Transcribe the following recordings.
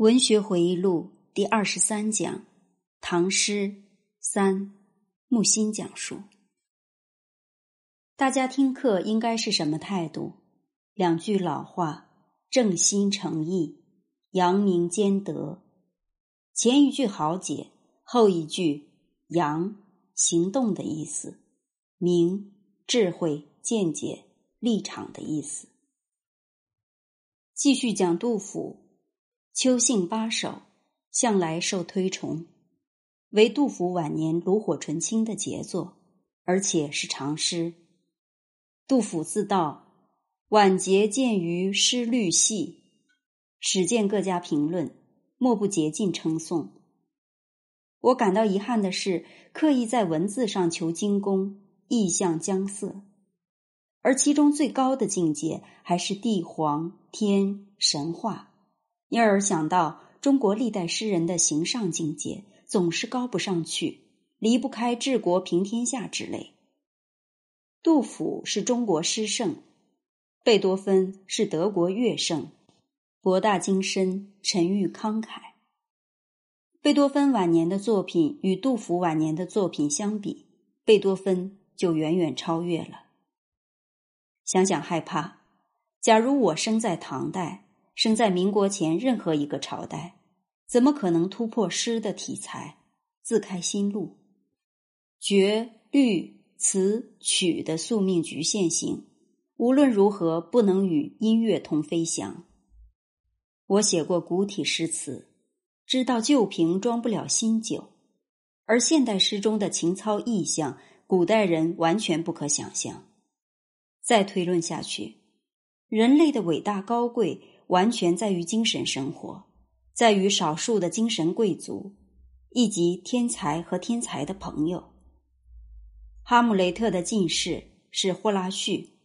文学回忆录第二十三讲：唐诗三，木心讲述。大家听课应该是什么态度？两句老话：正心诚意，扬名兼德。前一句好解，后一句扬行动的意思，明智慧、见解、立场的意思。继续讲杜甫。秋兴八首向来受推崇，为杜甫晚年炉火纯青的杰作，而且是长诗。杜甫自道晚节见于诗律细，史见各家评论，莫不竭尽称颂。我感到遗憾的是，刻意在文字上求精工，意象僵涩，而其中最高的境界还是帝皇天神话。因而想到中国历代诗人的形上境界总是高不上去，离不开治国平天下之类。杜甫是中国诗圣，贝多芬是德国乐圣，博大精深，沉郁慷慨。贝多芬晚年的作品与杜甫晚年的作品相比，贝多芬就远远超越了。想想害怕，假如我生在唐代。生在民国前任何一个朝代，怎么可能突破诗的题材，自开新路？绝律词曲的宿命局限性，无论如何不能与音乐同飞翔。我写过古体诗词，知道旧瓶装不了新酒，而现代诗中的情操意象，古代人完全不可想象。再推论下去，人类的伟大高贵。完全在于精神生活，在于少数的精神贵族，以及天才和天才的朋友。哈姆雷特的近视是霍拉旭。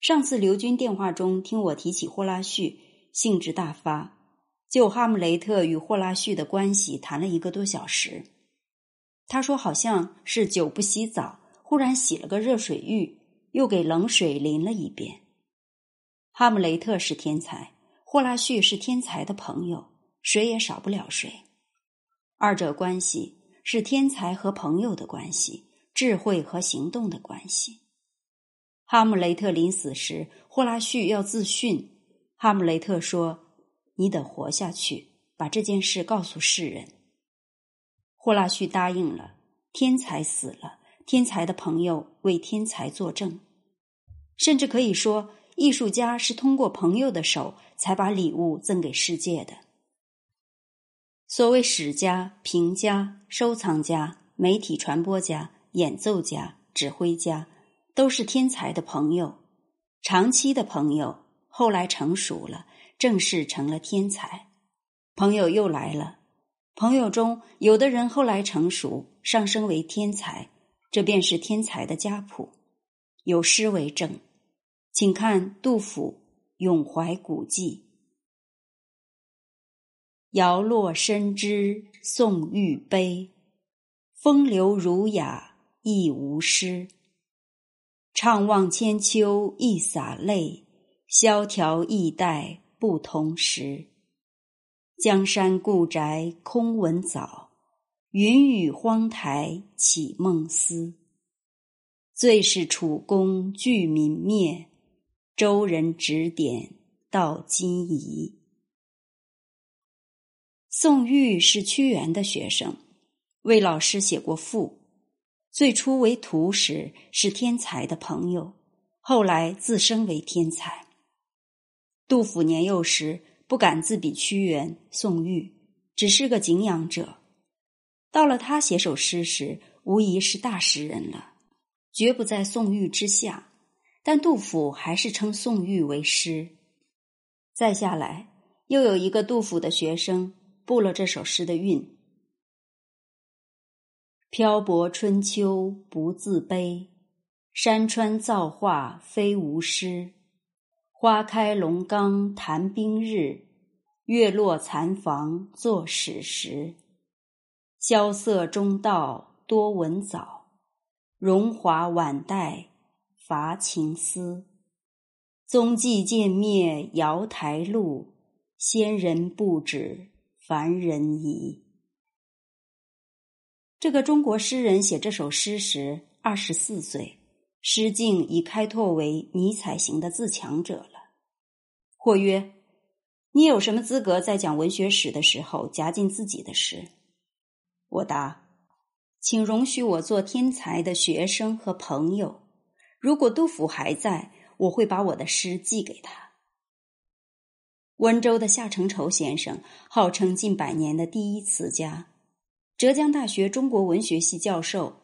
上次刘军电话中听我提起霍拉旭，兴致大发，就哈姆雷特与霍拉旭的关系谈了一个多小时。他说好像是久不洗澡，忽然洗了个热水浴，又给冷水淋了一遍。哈姆雷特是天才。霍拉旭是天才的朋友，谁也少不了谁。二者关系是天才和朋友的关系，智慧和行动的关系。哈姆雷特临死时，霍拉旭要自殉。哈姆雷特说：“你得活下去，把这件事告诉世人。”霍拉旭答应了。天才死了，天才的朋友为天才作证，甚至可以说。艺术家是通过朋友的手才把礼物赠给世界的。所谓史家、评家、收藏家、媒体传播家、演奏家、指挥家，都是天才的朋友，长期的朋友，后来成熟了，正式成了天才。朋友又来了，朋友中有的人后来成熟，上升为天才，这便是天才的家谱，有诗为证。请看杜甫《咏怀古迹》：“摇落深枝送玉杯，风流儒雅亦无诗。怅望千秋一洒泪，萧条易代不同时。江山故宅空闻早，云雨荒台起梦思。最是楚宫俱泯灭。”周人指点到今宜。宋玉是屈原的学生，为老师写过赋。最初为徒时是天才的朋友，后来自升为天才。杜甫年幼时不敢自比屈原、宋玉，只是个敬仰者。到了他写首诗时，无疑是大诗人了，绝不在宋玉之下。但杜甫还是称宋玉为师。再下来，又有一个杜甫的学生布了这首诗的韵：“漂泊春秋不自卑，山川造化非吾师。花开龙冈谈冰日，月落残房作史实。萧瑟中道多闻早，荣华晚代。”伐情思，踪迹渐灭瑶台路，仙人不止凡人矣。这个中国诗人写这首诗时二十四岁，诗境已开拓为尼采型的自强者了。或曰：“你有什么资格在讲文学史的时候夹进自己的诗？”我答：“请容许我做天才的学生和朋友。如果杜甫还在，我会把我的诗寄给他。”温州的夏承畴先生号称近百年的第一词家，浙江大学中国文学系教授。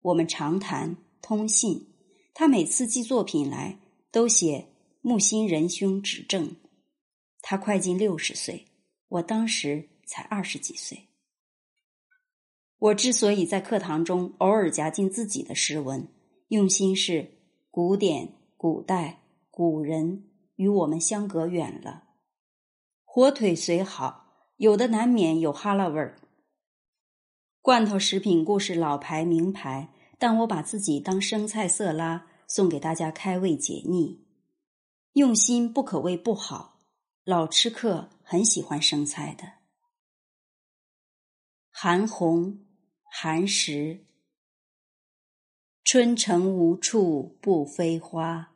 我们常谈通信，他每次寄作品来都写“木心仁兄指正”。他快近六十岁，我当时才二十几岁。我之所以在课堂中偶尔夹进自己的诗文，用心是古典、古代、古人与我们相隔远了。火腿虽好，有的难免有哈喇味儿。罐头食品故事老牌名牌，但我把自己当生菜色拉送给大家开胃解腻。用心不可谓不好，老吃客很喜欢生菜的。韩红，韩食。春城无处不飞花，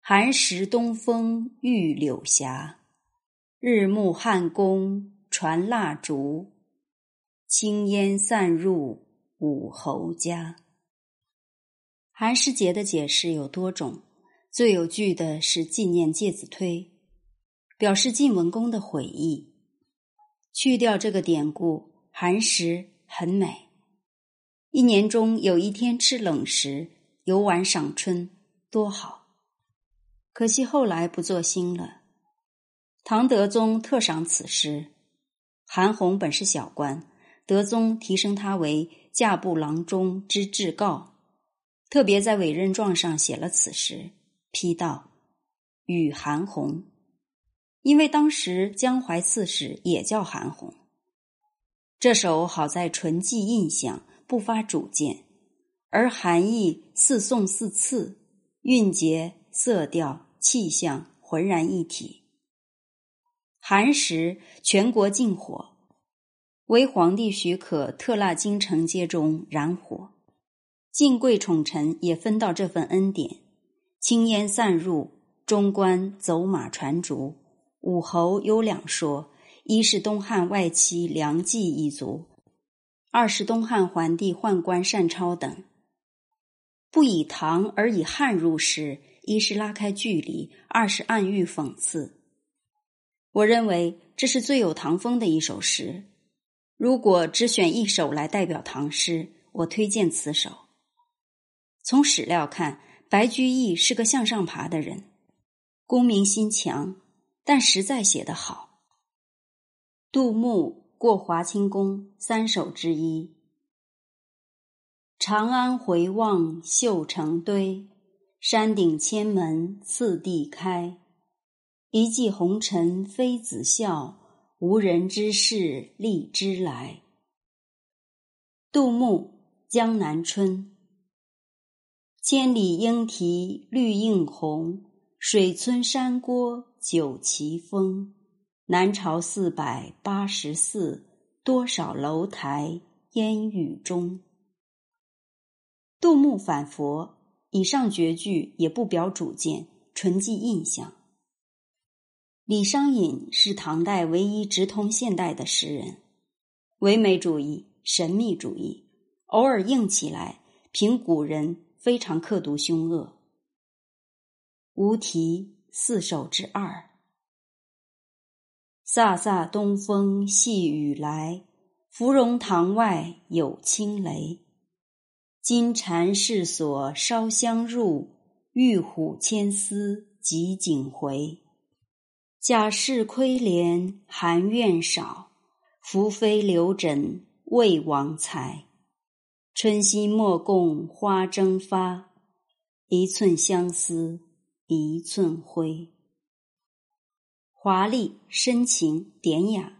寒食东风御柳斜。日暮汉宫传蜡烛，青烟散入武侯家。寒食节的解释有多种，最有据的是纪念介子推，表示晋文公的悔意。去掉这个典故，寒食很美。一年中有一天吃冷食，游玩赏春，多好。可惜后来不作兴了。唐德宗特赏此诗，韩红本是小官，德宗提升他为驾部郎中之至诰，特别在委任状上写了此诗，批道：“与韩红。”因为当时江淮刺史也叫韩红。这首好在纯记印象，不发主见，而含义似颂似次，韵节、色调、气象浑然一体。寒食全国禁火，唯皇帝许可特纳京城街中燃火。晋贵宠臣也分到这份恩典。青烟散入，中官走马传烛。武侯有两说：一是东汉外戚梁冀一族；二是东汉桓帝宦官单超等。不以唐而以汉入诗，一是拉开距离，二是暗喻讽刺。我认为这是最有唐风的一首诗。如果只选一首来代表唐诗，我推荐此首。从史料看，白居易是个向上爬的人，功名心强，但实在写得好。杜牧《过华清宫》三首之一：长安回望绣成堆，山顶千门次第开。一骑红尘妃子笑，无人知是荔枝来。杜牧《江南春》：千里莺啼绿映红，水村山郭酒旗风。南朝四百八十寺，多少楼台烟雨中。杜牧反佛，以上绝句也不表主见，纯记印象。李商隐是唐代唯一直通现代的诗人，唯美主义、神秘主义，偶尔硬起来，凭古人非常刻毒凶恶。无题四首之二：飒飒东风细雨来，芙蓉塘外有轻雷。金蝉试锁烧香入，玉虎牵丝汲锦回。贾氏窥帘含怨少，宓妃留枕未王才。春心莫共花争发，一寸相思一寸灰。华丽、深情、典雅，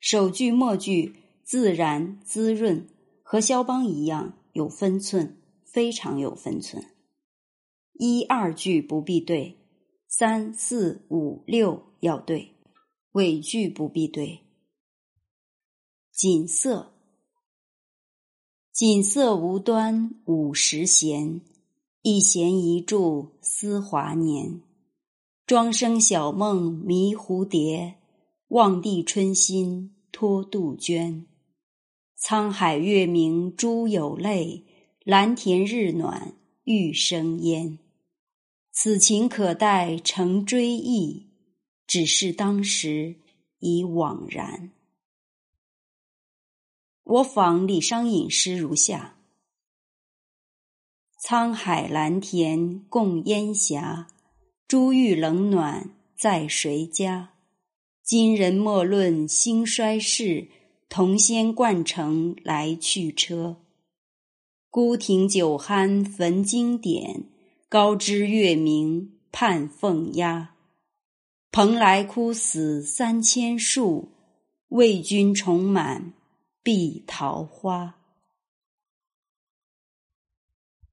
首句末句自然滋润，和肖邦一样有分寸，非常有分寸。一二句不必对。三四五六要对，尾句不必对。锦瑟，锦瑟无端五十弦，一弦一柱思华年。庄生晓梦迷蝴蝶，望帝春心托杜鹃。沧海月明珠有泪，蓝田日暖玉生烟。此情可待成追忆，只是当时已惘然。我仿李商隐诗如下：沧海蓝田共烟霞。珠玉冷暖在谁家？今人莫论兴衰事，同仙冠城来去车。孤亭酒酣焚经典，高知月明盼凤鸦。蓬莱枯死三千树，为君重满碧桃花。